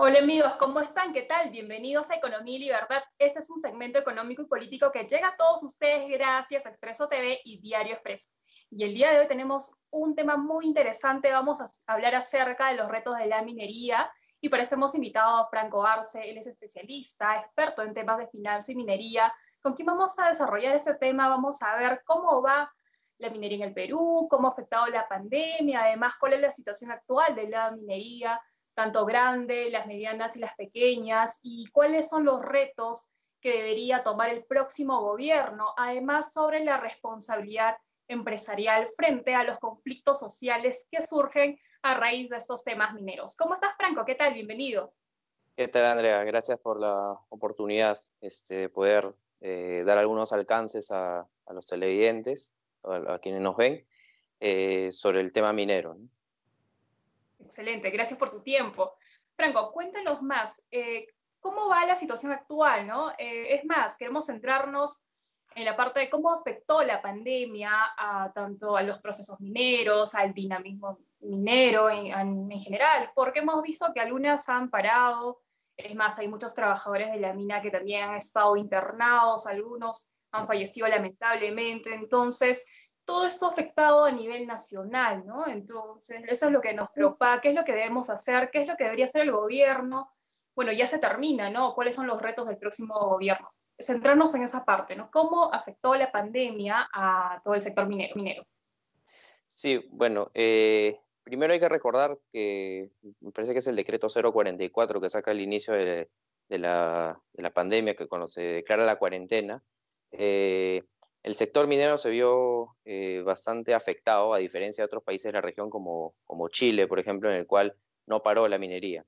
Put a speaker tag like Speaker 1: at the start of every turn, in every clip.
Speaker 1: Hola amigos, ¿cómo están? ¿Qué tal? Bienvenidos a Economía y Libertad. Este es un segmento económico y político que llega a todos ustedes gracias a Expreso TV y Diario Expreso. Y el día de hoy tenemos un tema muy interesante. Vamos a hablar acerca de los retos de la minería y por eso hemos invitado a Franco Arce. Él es especialista, experto en temas de finanzas y minería. Con quien vamos a desarrollar este tema, vamos a ver cómo va la minería en el Perú, cómo ha afectado la pandemia, además cuál es la situación actual de la minería tanto grande, las medianas y las pequeñas, y cuáles son los retos que debería tomar el próximo gobierno, además sobre la responsabilidad empresarial frente a los conflictos sociales que surgen a raíz de estos temas mineros. ¿Cómo estás, Franco? ¿Qué tal? Bienvenido.
Speaker 2: ¿Qué tal, Andrea? Gracias por la oportunidad este, de poder eh, dar algunos alcances a, los televidentes, a, quienes nos ven, eh, sobre el tema minero.
Speaker 1: Excelente, gracias por tu tiempo. Franco, cuéntanos más, eh, ¿cómo va la situación actual? ¿no? Eh, es más, queremos centrarnos en la parte de cómo afectó la pandemia a, tanto a los procesos mineros, al dinamismo minero en, en, general, porque hemos visto que algunas han parado, es más, hay muchos trabajadores de la mina que también han estado internados, algunos han fallecido lamentablemente, entonces todo esto afectado a nivel nacional, ¿no? Entonces, eso es lo que nos preocupa, qué es lo que debemos hacer, qué es lo que debería hacer el gobierno. Bueno, ya se termina, ¿no? ¿Cuáles son los retos del próximo gobierno? Centrarnos en esa parte, ¿no? ¿Cómo afectó la pandemia a todo el sector minero? minero?
Speaker 2: Sí, bueno, eh, primero hay que recordar que me parece que es el decreto 044 que saca el inicio de, la, de la, pandemia, que cuando se declara la cuarentena, eh, el sector minero se vio eh, bastante afectado, a diferencia de otros países de la región como, Chile, por ejemplo, en el cual no paró la minería.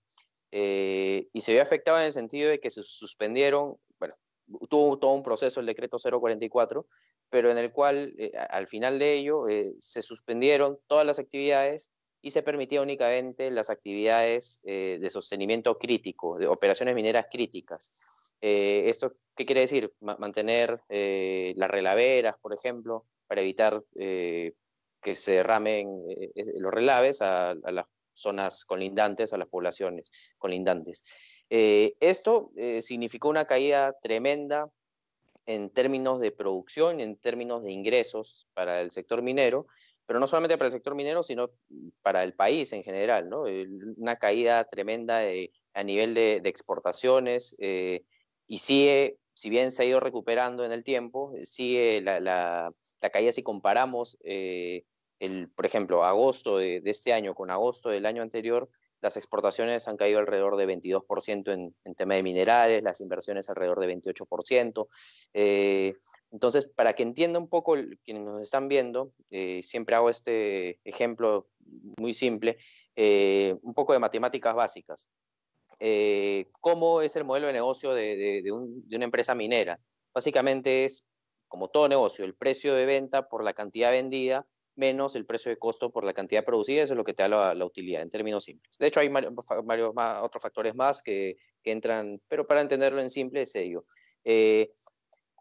Speaker 2: Eh, y se vio afectado en el sentido de que se suspendieron, bueno, tuvo todo un proceso el decreto 044, pero en el cual eh, al final de ello se suspendieron todas las actividades y se permitía únicamente las actividades de sostenimiento crítico, de operaciones mineras críticas. Eh, ¿Esto qué quiere decir? mantener eh, las relaveras, por ejemplo, para evitar eh, que se derramen los relaves a, las zonas colindantes, a las poblaciones colindantes. esto significó una caída tremenda en términos de producción, en términos de ingresos para el sector minero, pero no solamente para el sector minero, sino para el país en general, ¿no? Una caída tremenda a nivel de, de exportaciones, y sigue, si bien se ha ido recuperando en el tiempo, eh, sigue la, caída si comparamos, eh, por ejemplo, agosto de, este año con agosto del año anterior, las exportaciones han caído alrededor de 22% en, en tema de minerales, las inversiones alrededor de 28%. Eh, entonces, para que entienda un poco quienes nos están viendo, siempre hago este ejemplo muy simple, un poco de matemáticas básicas. Eh, cómo es el modelo de negocio de, una empresa minera. Básicamente es, como todo negocio, el precio de venta por la cantidad vendida menos el precio de costo por la cantidad producida, eso es lo que te da la, utilidad, en términos simples. De hecho, hay varios, otros factores más que, entran, pero para entenderlo en simple es ello. Eh,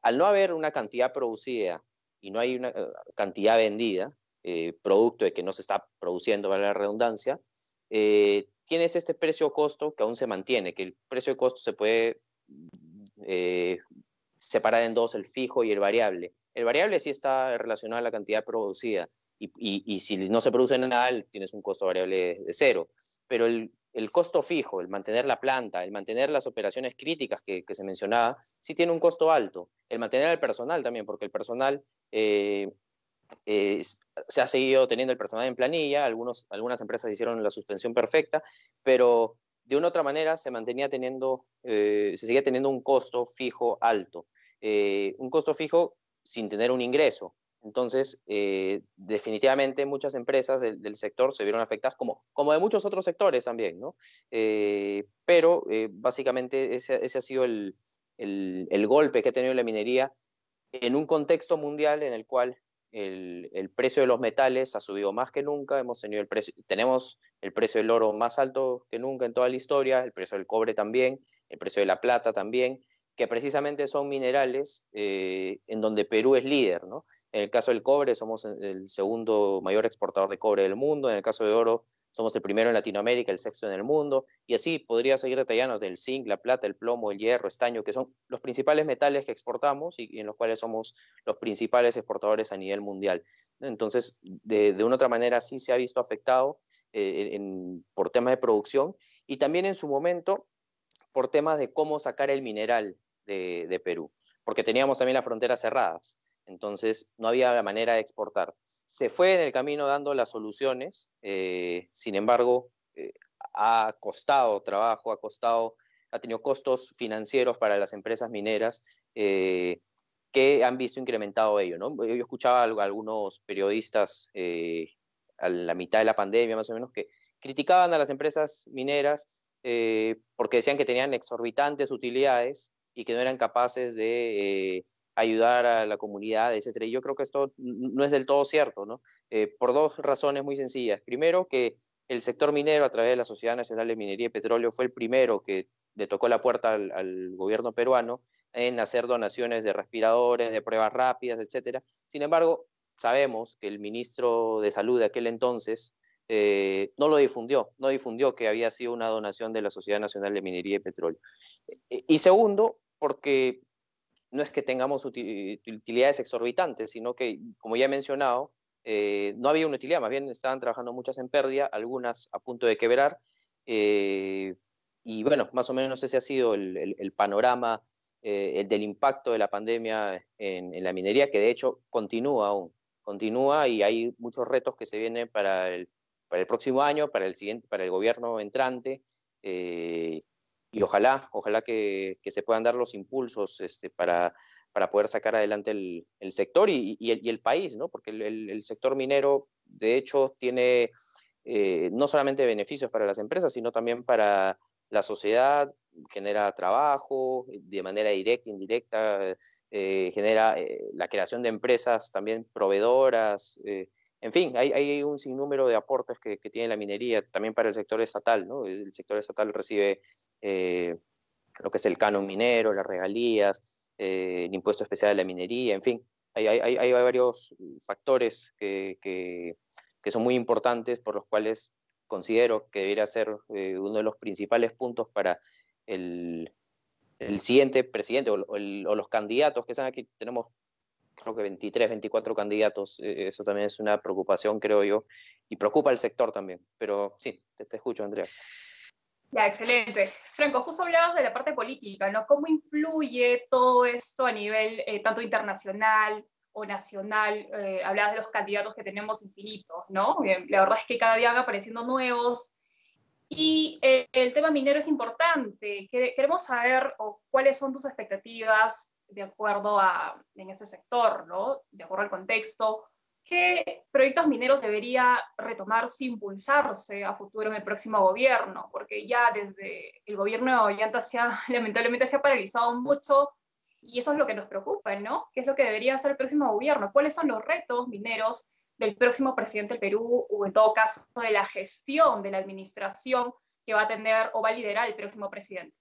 Speaker 2: al no haber una cantidad producida y no hay una eh, cantidad vendida, producto de que no se está produciendo, vale la redundancia, tienes este precio-costo que aún se mantiene, que el precio de costo se puede eh, separar en dos, el fijo y el variable. El variable sí está relacionado a la cantidad producida y, si no se produce nada, tienes un costo variable de, cero. Pero el, costo fijo, el mantener la planta, el mantener las operaciones críticas que, se mencionaba, sí tiene un costo alto. El mantener el personal también, porque el personal eh, eh, se ha seguido teniendo el personal en planilla, algunos, algunas empresas hicieron la suspensión perfecta, pero de una u otra manera se mantenía teniendo, eh, se seguía teniendo un costo fijo alto, eh, un costo fijo sin tener un ingreso. Entonces, definitivamente muchas empresas del, sector se vieron afectadas, como, como de muchos otros sectores también, ¿no? pero básicamente ese, ha sido el, el golpe que ha tenido la minería en un contexto mundial en el cual el, precio de los metales ha subido más que nunca, hemos tenido el precio, tenemos el precio del oro más alto que nunca en toda la historia, el precio del cobre también, el precio de la plata también, que precisamente son minerales eh, en donde Perú es líder, ¿no? En el caso del cobre somos el segundo mayor exportador de cobre del mundo, en el caso de oro somos el primero en Latinoamérica, el sexto en el mundo, y así podría seguir detallando del zinc, la plata, el plomo, el hierro, estaño, que son los principales metales que exportamos y, en los cuales somos los principales exportadores a nivel mundial. Entonces, de, una otra manera sí se ha visto afectado eh, por temas de producción y también en su momento por temas de cómo sacar el mineral de, de Perú, porque teníamos también las fronteras cerradas, entonces no había manera de exportar se fue en el camino dando las soluciones, eh, sin embargo, eh, ha costado trabajo, ha costado, ha tenido costos financieros para las empresas mineras eh, que han visto incrementado ello. Yo escuchaba a algunos periodistas a la mitad de la pandemia, más o menos, que criticaban a las empresas mineras porque decían que tenían exorbitantes utilidades y que no eran capaces de ayudar a la comunidad, etcétera. Y yo creo que esto no es del todo cierto, ¿no? Eh, por dos razones muy sencillas. Primero, que el sector minero, a través de la Sociedad Nacional de Minería y Petróleo, fue el primero que le tocó la puerta al, gobierno peruano en hacer donaciones de respiradores, de pruebas rápidas, etcétera. Sin embargo, sabemos que el ministro de Salud de aquel entonces eh, no lo difundió, no difundió que había sido una donación de la Sociedad Nacional de Minería y Petróleo. Y segundo, porque no es que tengamos utilidades exorbitantes, sino que, como ya he mencionado, eh, no había una utilidad, más bien estaban trabajando muchas en pérdida, algunas a punto de quebrar. Eh, y bueno, más o menos ese ha sido el, panorama eh, el del impacto de la pandemia en, la minería, que de hecho continúa aún, continúa y hay muchos retos que se vienen para el, para el próximo año, para el, siguiente, para el gobierno entrante y ojalá, ojalá que, se puedan dar los impulsos este, para, para poder sacar adelante el, sector y, el, país, ¿no? Porque el, sector minero, de hecho, tiene eh, no solamente beneficios para las empresas, sino también para la sociedad, genera trabajo de manera directa, indirecta, eh, genera eh, la creación de empresas también proveedoras. en fin, hay, hay, un sinnúmero de aportes que, que, tiene la minería también para el sector estatal. ¿no? El sector estatal recibe eh, lo que es el canon minero, las regalías, eh, el impuesto especial de la minería, en fin, hay, varios factores que, que, son muy importantes por los cuales considero que debería ser eh, uno de los principales puntos para el, el siguiente presidente o, los candidatos que están aquí. Tenemos creo que 23, 24 candidatos, eso también es una preocupación, creo yo, y preocupa al sector también. Pero sí, te escucho, Andrea.
Speaker 1: Ya, excelente. Franco, justo hablabas de la parte política, ¿no? ¿Cómo influye todo esto a nivel eh, tanto internacional o nacional? Eh, hablabas de los candidatos que tenemos infinitos, ¿no? la verdad es que cada día van apareciendo nuevos. Y eh, el tema minero es importante. Queremos saber cuáles son tus expectativas de acuerdo a en ese sector, ¿no? De acuerdo al contexto. ¿Qué proyectos mineros debería retomarse, impulsarse a futuro en el próximo gobierno? Porque ya desde el gobierno de Ollanta se ha, lamentablemente se ha paralizado mucho y eso es lo que nos preocupa, ¿no? ¿Qué es lo que debería hacer el próximo gobierno? ¿Cuáles son los retos mineros del próximo presidente del Perú o en todo caso de la gestión de la administración que va a tener o va a liderar el próximo presidente?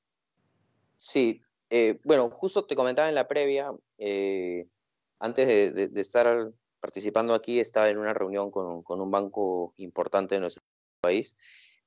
Speaker 2: Sí, eh, bueno, justo te comentaba en la previa, eh, antes de, de, estar participando aquí, estaba en una reunión con, con un banco importante de nuestro país,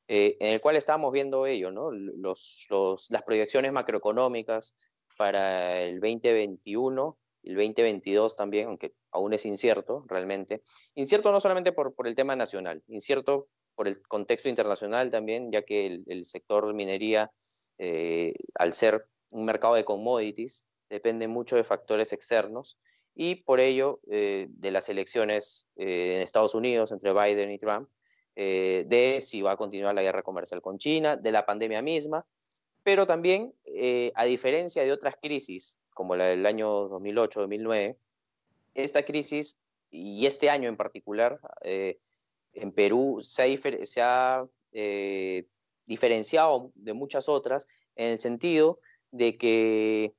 Speaker 2: eh, en el cual estábamos viendo ello, ¿no? Los, los, las proyecciones macroeconómicas para el 2021, el 2022 también, aunque aún es incierto realmente. Incierto no solamente por, por el tema nacional, incierto por el contexto internacional también, ya que el, el sector minería, eh, al ser un mercado de commodities, depende mucho de factores externos y por ello eh, de las elecciones eh, en Estados Unidos entre Biden y Trump, eh, de si va a continuar la guerra comercial con China, de la pandemia misma, pero también, a diferencia de otras crisis, como la del año 2008-2009, esta crisis y este año en particular, en Perú se ha, se ha diferenciado de muchas otras en el sentido de que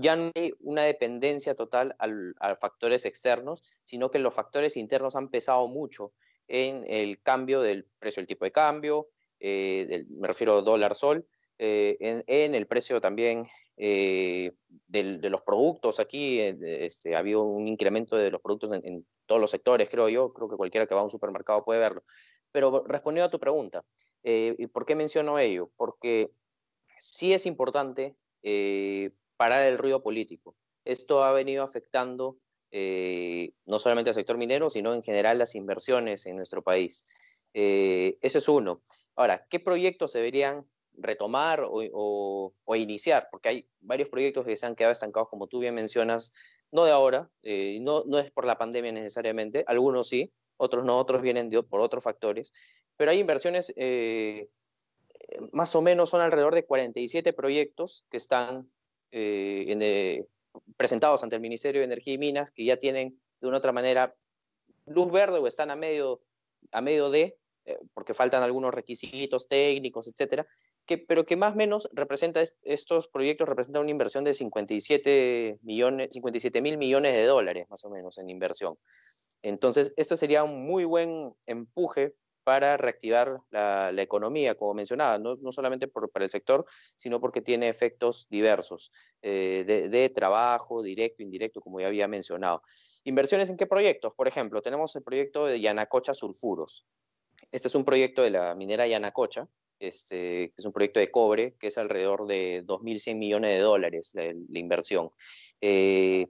Speaker 2: ya no hay una dependencia total a factores externos, sino que los factores internos han pesado mucho en el cambio del precio del tipo de cambio, eh, me refiero dólar-sol, eh, en, el precio también eh, de los productos. Aquí este, ha habido un incremento de los productos en, todos los sectores, creo yo, creo que cualquiera que va a un supermercado puede verlo. Pero respondiendo a tu pregunta, eh, ¿por qué menciono ello? Porque sí es importante parar el ruido político. Esto ha venido afectando eh, no solamente al sector minero, sino en general las inversiones en nuestro país. Eh, ese es uno. Ahora, ¿qué proyectos se deberían retomar o, iniciar? Porque hay varios proyectos que se han quedado estancados, como tú bien mencionas, no de ahora, eh, no, no es por la pandemia necesariamente, algunos sí, otros no, otros vienen por otros factores, pero hay inversiones, más o menos son alrededor de 47 proyectos que están en, presentados ante el Ministerio de Energía y Minas, que ya tienen de una otra manera luz verde o están a medio, a medio de, eh, porque faltan algunos requisitos técnicos, etcétera, que, pero que más o menos representa, estos proyectos representan una inversión de 57 millones, 57 mil millones de dólares más o menos en inversión. Entonces, esto sería un muy buen empuje para reactivar la, economía, como mencionaba, no, solamente por, para el sector, sino porque tiene efectos diversos eh, de, trabajo, directo, indirecto, como ya había mencionado. ¿Inversiones en qué proyectos? Por ejemplo, tenemos el proyecto de Yanacocha Sulfuros. Este es un proyecto de la minera Yanacocha, este, que es un proyecto de cobre, que es alrededor de 2.100 millones de dólares la, inversión. Eh,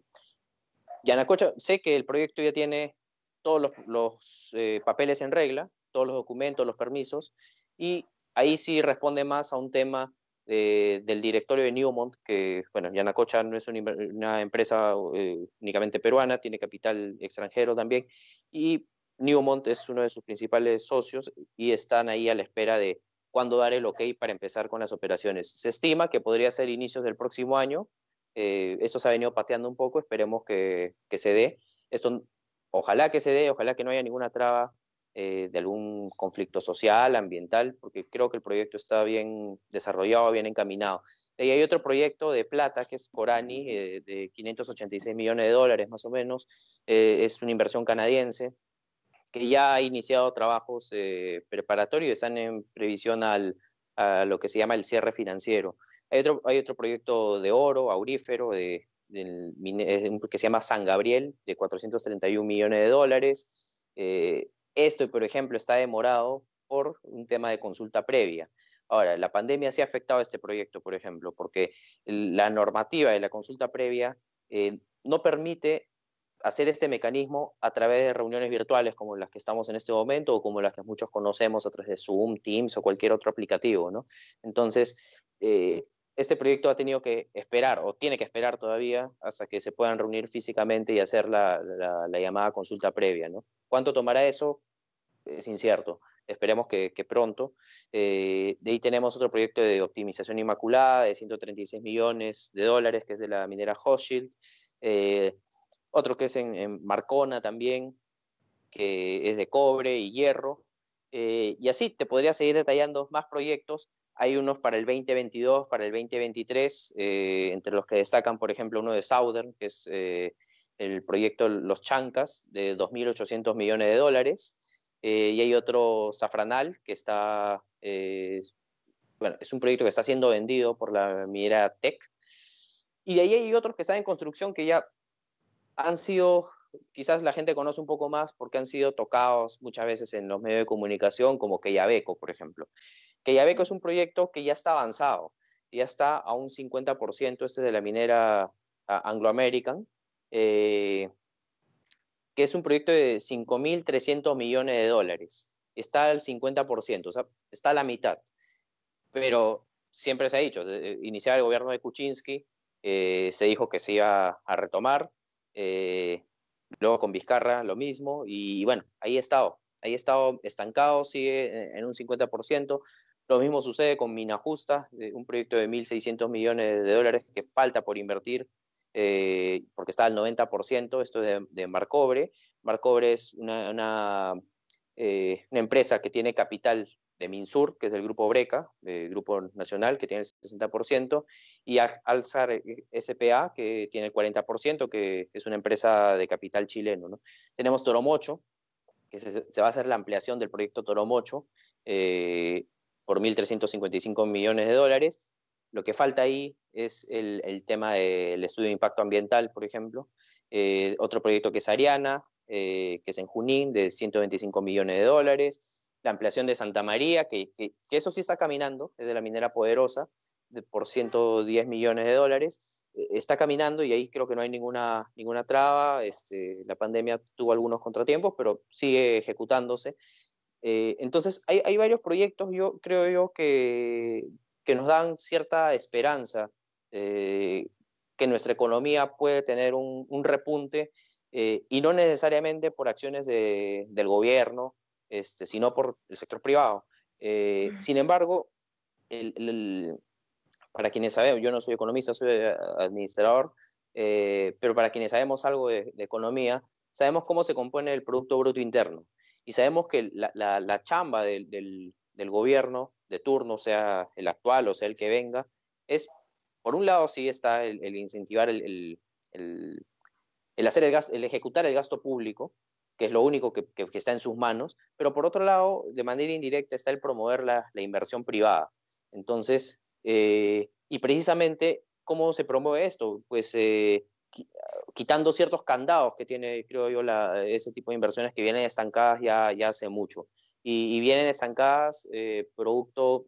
Speaker 2: Yanacocha, sé que el proyecto ya tiene todos los, eh, papeles en regla, todos los documentos, los permisos, y ahí sí responde más a un tema del directorio de Newmont, que, bueno, Yanacocha no es una, empresa eh, únicamente peruana, tiene capital extranjero también, y Newmont es uno de sus principales socios y están ahí a la espera de cuándo dar el ok para empezar con las operaciones. Se estima que podría ser inicios del próximo año, eh, esto se ha venido pateando un poco, esperemos que, que se dé. Esto, ojalá que se dé, ojalá que no haya ninguna traba eh, de algún conflicto social, ambiental, porque creo que el proyecto está bien desarrollado, bien encaminado. Y hay otro proyecto de plata que es Corani, eh, de 586 millones de dólares más o menos. Eh, es una inversión canadiense que ya ha iniciado trabajos preparatorios y están en previsión al, a lo que se llama el cierre financiero. Hay otro, hay otro proyecto de oro, aurífero, de, que se llama San Gabriel, de 431 millones de dólares. Esto, por ejemplo, está demorado por un tema de consulta previa. Ahora, la pandemia sí ha afectado a este proyecto, por ejemplo, porque la normativa de la consulta previa eh, no permite hacer este mecanismo a través de reuniones virtuales como las que estamos en este momento o como las que muchos conocemos a través de Zoom, Teams o cualquier otro aplicativo, ¿no? Entonces, eh, este proyecto ha tenido que esperar o tiene que esperar todavía hasta que se puedan reunir físicamente y hacer la, llamada consulta previa. ¿no? ¿Cuánto tomará eso? Es incierto. Esperemos que, pronto. Eh, de ahí tenemos otro proyecto de optimización inmaculada de 136 millones de dólares, que es de la minera Hochschild. Eh, otro que es en, Marcona también, que es de cobre y hierro. Eh, y así te podría seguir detallando más proyectos hay unos para el 2022, para el 2023, eh, entre los que destacan, por ejemplo, uno de Southern, que es eh, el proyecto Los Chancas, de 2.800 millones de dólares. Eh, y hay otro Safranal, que está, bueno, es un proyecto que está siendo vendido por la minera Tech. Y de ahí hay otros que están en construcción que ya han sido, quizás la gente conoce un poco más porque han sido tocados muchas veces en los medios de comunicación, como Quellaveco, por ejemplo que ya ve que es un proyecto que ya está avanzado, ya está a un 50%, este de la minera Anglo American, eh, que es un proyecto de 5.300 millones de dólares. Está al 50%, o sea, está a la mitad. Pero siempre se ha dicho, iniciar el gobierno de Kuczynski, eh, se dijo que se iba a retomar, eh, luego con Vizcarra lo mismo, y bueno, ahí ha estado, ahí estado estancado, sigue en un 50%, lo mismo sucede con Mina Justa, un proyecto de 1.600 millones de dólares que falta por invertir eh, porque está al 90%, esto es de, de Marcobre. Marcobre es una, eh, una, empresa que tiene capital de Minsur, que es del grupo Breca, grupo nacional, que tiene el 60%, y Alzar SPA, que tiene el 40%, que es una empresa de capital chileno. ¿no? Tenemos Toromocho, que se, se, va a hacer la ampliación del proyecto Toromocho, eh, por 1.355 millones de dólares. Lo que falta ahí es el, el tema del estudio de impacto ambiental, por ejemplo. Eh, otro proyecto que es Ariana, que es en Junín, de 125 millones de dólares, la ampliación de Santa María, que, que, eso sí está caminando, es de la minera poderosa, de, por 110 millones de dólares, está caminando y ahí creo que no hay ninguna, ninguna traba, este, la pandemia tuvo algunos contratiempos, pero sigue ejecutándose. Eh, entonces, hay, hay, varios proyectos, yo creo yo, que, que nos dan cierta esperanza, eh, que nuestra economía puede tener un, un repunte, eh, y no necesariamente por acciones de, del gobierno, este, sino por el sector privado. Sin embargo, el, para quienes sabemos, yo no soy economista, soy administrador, pero para quienes sabemos algo de, de economía, sabemos cómo se compone el Producto Bruto Interno y sabemos que la, la, chamba del, del, gobierno de turno, sea el actual o sea el que venga, es, por un lado, sí está el, incentivar el, el, hacer el, gasto, el ejecutar el gasto público, que es lo único que, que, está en sus manos, pero por otro lado, de manera indirecta está el promover la, la inversión privada. Entonces, eh, y precisamente, ¿cómo se promueve esto? Pues eh, quitando ciertos candados que tiene, creo yo, la, ese tipo de inversiones que vienen estancadas ya, ya hace mucho. Y, vienen estancadas eh, producto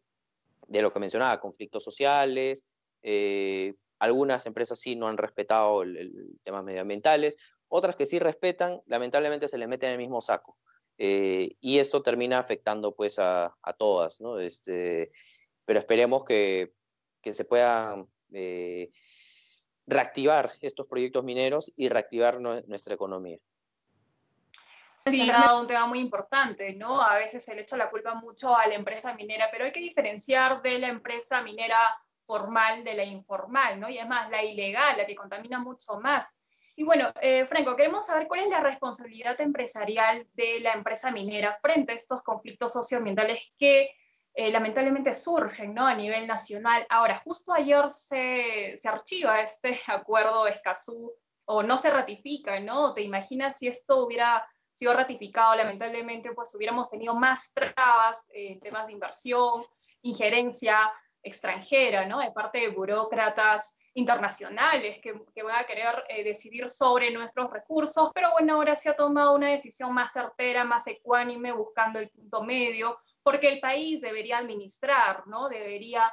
Speaker 2: de lo que mencionaba, conflictos sociales, eh, algunas empresas sí no han respetado el, temas medioambientales, otras que sí respetan, lamentablemente se les mete en el mismo saco. Eh, y esto termina afectando pues a, a, todas, ¿no? Este, pero esperemos que, que se puedan reactivar estos proyectos mineros y reactivar nuestra economía.
Speaker 1: Sí, es un tema muy importante, ¿no? A veces se le echa la culpa mucho a la empresa minera, pero hay que diferenciar de la empresa minera formal de la informal, ¿no? Y es más, la ilegal, la que contamina mucho más. Y bueno, eh, Franco, queremos saber cuál es la responsabilidad empresarial de la empresa minera frente a estos conflictos socioambientales que eh, lamentablemente surgen ¿no? a nivel nacional. Ahora, justo ayer se, se archiva este acuerdo Escazú o no se ratifica, ¿no? ¿Te imaginas si esto hubiera sido ratificado? Lamentablemente, pues hubiéramos tenido más trabas en temas de inversión, injerencia extranjera, ¿no? De parte de burócratas internacionales que, que van a querer eh, decidir sobre nuestros recursos, pero bueno, ahora se ha tomado una decisión más certera, más ecuánime, buscando el punto medio, porque el país debería administrar, ¿no? Debería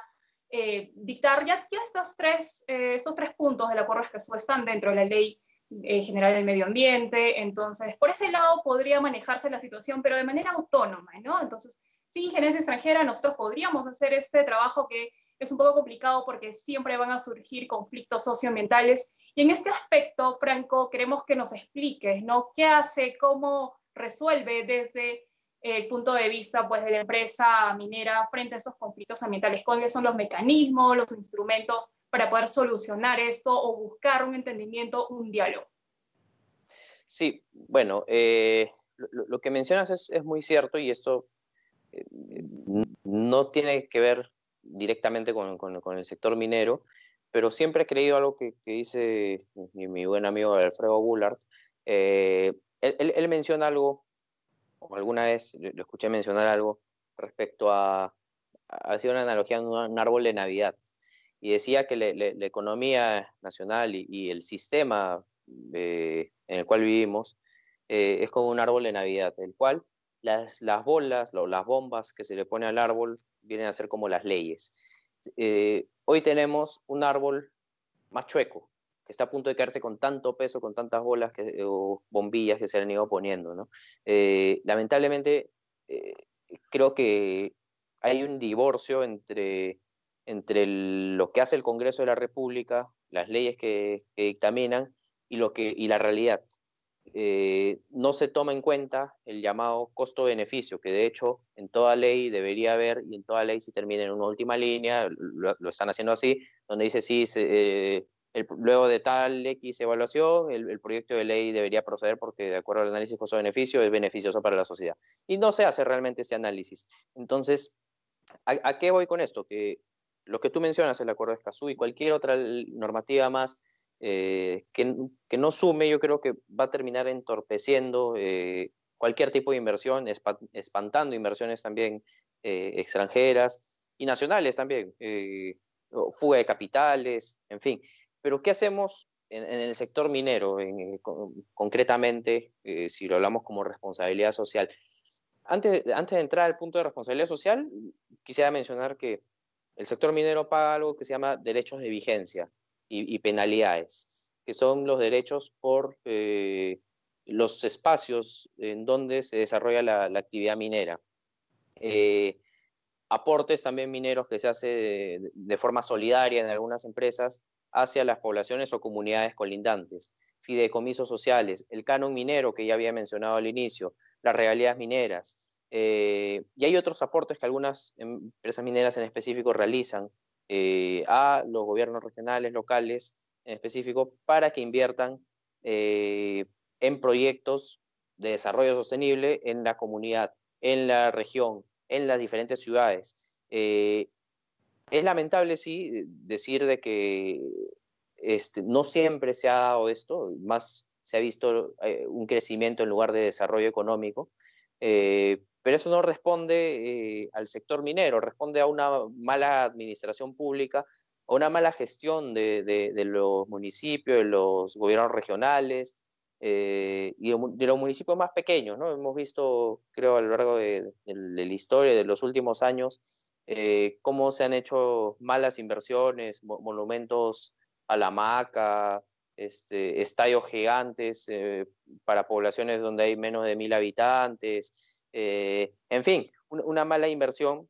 Speaker 1: eh, dictar ya, ya estos, tres, eh, estos tres puntos de la porra que están dentro de la ley eh, general del medio ambiente, entonces por ese lado podría manejarse la situación, pero de manera autónoma, ¿no? Entonces, sin injerencia extranjera, nosotros podríamos hacer este trabajo que es un poco complicado porque siempre van a surgir conflictos socioambientales. Y en este aspecto, Franco, queremos que nos expliques, ¿no? ¿Qué hace, cómo resuelve desde el punto de vista pues, de la empresa minera frente a estos conflictos ambientales? ¿Cuáles son los mecanismos, los instrumentos para poder solucionar esto o buscar un entendimiento, un diálogo?
Speaker 2: Sí, bueno, eh, lo, que mencionas es, es, muy cierto y esto eh, no tiene que ver directamente con, con, el sector minero, pero siempre he creído algo que, que dice mi, buen amigo Alfredo Bullard. Eh, él, él, menciona algo alguna vez lo escuché mencionar algo respecto a, hacía una analogía a un árbol de Navidad, y decía que la economía nacional y, el sistema en el cual vivimos eh, es como un árbol de Navidad, el cual las, las bolas, las bombas que se le pone al árbol vienen a ser como las leyes. Eh, hoy tenemos un árbol más chueco, que está a punto de caerse con tanto peso, con tantas bolas que, o bombillas que se han ido poniendo. ¿no? Eh, lamentablemente, eh, creo que hay un divorcio entre, entre lo que hace el Congreso de la República, las leyes que, dictaminan y, lo que, y la realidad. Eh, no se toma en cuenta el llamado costo-beneficio, que de hecho en toda ley debería haber, y en toda ley si termina en una última línea, lo, lo están haciendo así, donde dice sí, se, luego de tal X evaluación, el, proyecto de ley debería proceder porque de acuerdo al análisis costo-beneficio es beneficioso para la sociedad. Y no se hace realmente este análisis. Entonces, ¿a, qué voy con esto? Que lo que tú mencionas, el acuerdo de Escazú y cualquier otra normativa más eh, que, que, no sume, yo creo que va a terminar entorpeciendo eh, cualquier tipo de inversión, espantando inversiones también eh, extranjeras y nacionales también, fuga de capitales, en fin. Pero ¿qué hacemos en, el sector minero, concretamente, eh, si lo hablamos como responsabilidad social. Antes, de entrar al punto de responsabilidad social, quisiera mencionar que el sector minero paga algo que se llama derechos de vigencia y, penalidades, que son los derechos por eh, los espacios en donde se desarrolla la, actividad minera. Eh, aportes también mineros que se hace de, forma solidaria en algunas empresas hacia las poblaciones o comunidades colindantes, fideicomisos sociales, el canon minero que ya había mencionado al inicio, las regalías mineras. Eh, y hay otros aportes que algunas empresas mineras en específico realizan eh, a los gobiernos regionales, locales, en específico, para que inviertan eh, en proyectos de desarrollo sostenible en la comunidad, en la región, en las diferentes ciudades. Es lamentable, sí, decir de que este, no siempre se ha dado esto, más se ha visto un crecimiento en lugar de desarrollo económico, pero eso no responde eh, al sector minero, responde a una mala administración pública, a una mala gestión de, los municipios, de los gobiernos regionales eh, y de, los municipios más pequeños. ¿no? Hemos visto, creo, a lo largo de, la historia de los últimos años, eh, cómo se han hecho malas inversiones, monumentos a la maca, este, estadios gigantes para poblaciones donde hay menos de mil habitantes. Eh, en fin, una mala inversión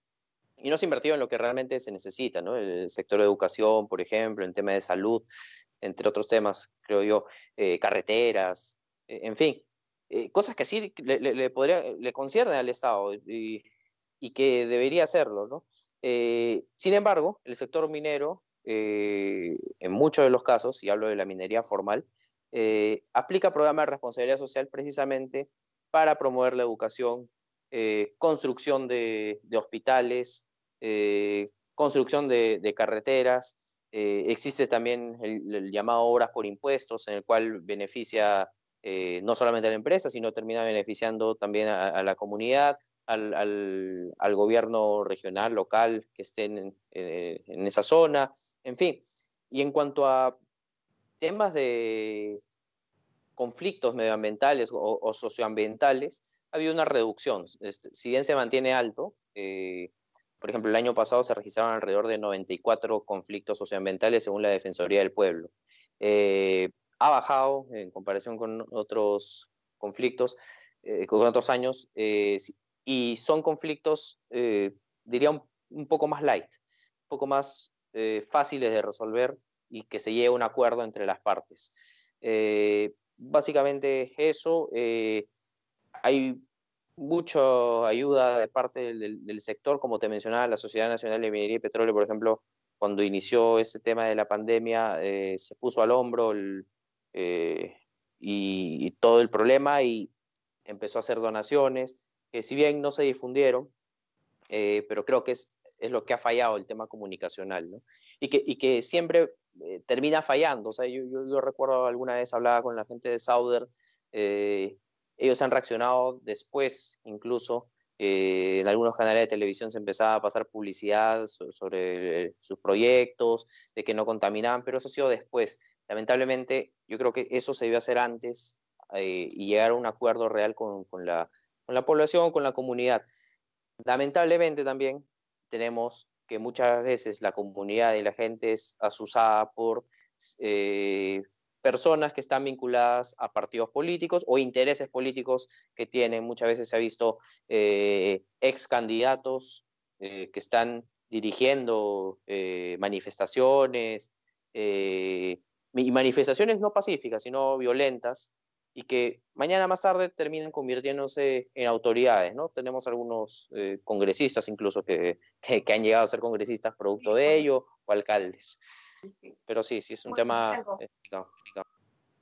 Speaker 2: y no se ha invertido en lo que realmente se necesita, ¿no? El sector de educación, por ejemplo, en temas de salud, entre otros temas, creo yo, eh, carreteras, eh, en fin, cosas que sí le, le, podría, le conciernen al Estado y, y que debería hacerlo, ¿no? sin embargo, el sector minero, en muchos de los casos, y hablo de la minería formal, aplica programas de responsabilidad social precisamente para promover la educación, eh, construcción de, hospitales, eh, construcción de, carreteras. Eh, existe también el, llamado obras por impuestos, en el cual beneficia no solamente a la empresa, sino termina beneficiando también a, la comunidad, al, gobierno regional, local que estén en, en esa zona, en fin. Y en cuanto a temas de, conflictos medioambientales o, socioambientales, ha habido una reducción. Este, si bien se mantiene alto, eh, por ejemplo, el año pasado se registraron alrededor de 94 conflictos socioambientales según la Defensoría del Pueblo. Eh, ha bajado en comparación con otros conflictos, eh, con otros años, y son conflictos, diría, un, poco más light, un poco más fáciles de resolver y que se lleve a un acuerdo entre las partes básicamente eso. Eh, hay mucha ayuda de parte del, sector, como te mencionaba, la Sociedad Nacional de Minería y Petróleo, por ejemplo, cuando inició este tema de la pandemia, eh, se puso al hombro eh, y, todo el problema y empezó a hacer donaciones, que si bien no se difundieron, pero creo que es, es, lo que ha fallado el tema comunicacional, ¿no? y, que, y que siempre eh, termina fallando. O sea, yo, yo, recuerdo alguna vez hablaba con la gente de Sauder, eh, ellos han reaccionado después, incluso eh, en algunos canales de televisión se empezaba a pasar publicidad sobre, sus proyectos, de que no contaminaban, pero eso ha sido después. Lamentablemente, yo creo que eso se debió hacer antes y llegar a un acuerdo real con, con, la, con la población, con la comunidad. Lamentablemente también tenemos que muchas veces la comunidad y la gente es asusada por eh, personas que están vinculadas a partidos políticos o intereses políticos que tienen. Muchas veces se ha visto eh, ex candidatos eh, que están dirigiendo manifestaciones y manifestaciones no pacíficas, sino violentas, y que mañana más tarde terminan convirtiéndose en autoridades, ¿no? Tenemos algunos eh, congresistas incluso que, que, han llegado a ser congresistas producto de ello, o alcaldes. Pero sí, sí, es un tema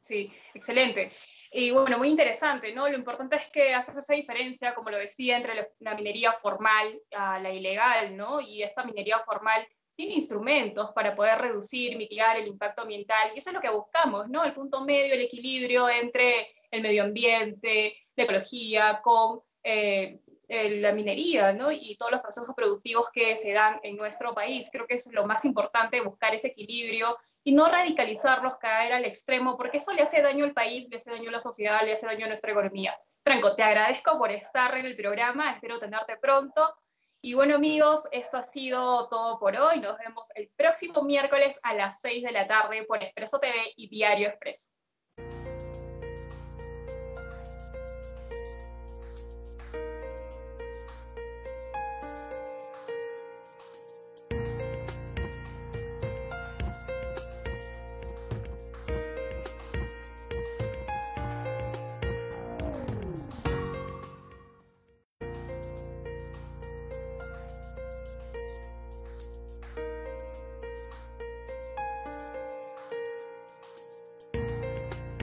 Speaker 1: Sí, excelente. Y bueno, muy interesante, ¿no? Lo importante es que haces esa diferencia, como lo decía, entre la minería formal a la ilegal, ¿no? Y esta minería formal tiene instrumentos para poder reducir, mitigar el impacto ambiental, y eso es lo que buscamos, ¿no? El punto medio, el equilibrio entre el medio ambiente, la ecología, con eh, la minería, ¿no? Y todos los procesos productivos que se dan en nuestro país. Creo que es lo más importante, buscar ese equilibrio y no radicalizarlos, caer al extremo, porque eso le hace daño al país, le hace daño a la sociedad, le hace daño a nuestra economía. Franco, te agradezco por estar en el programa, espero tenerte pronto. Y bueno amigos, esto ha sido todo por hoy. Nos vemos el próximo miércoles a las 6 de la tarde por Expreso TV y Diario Expreso.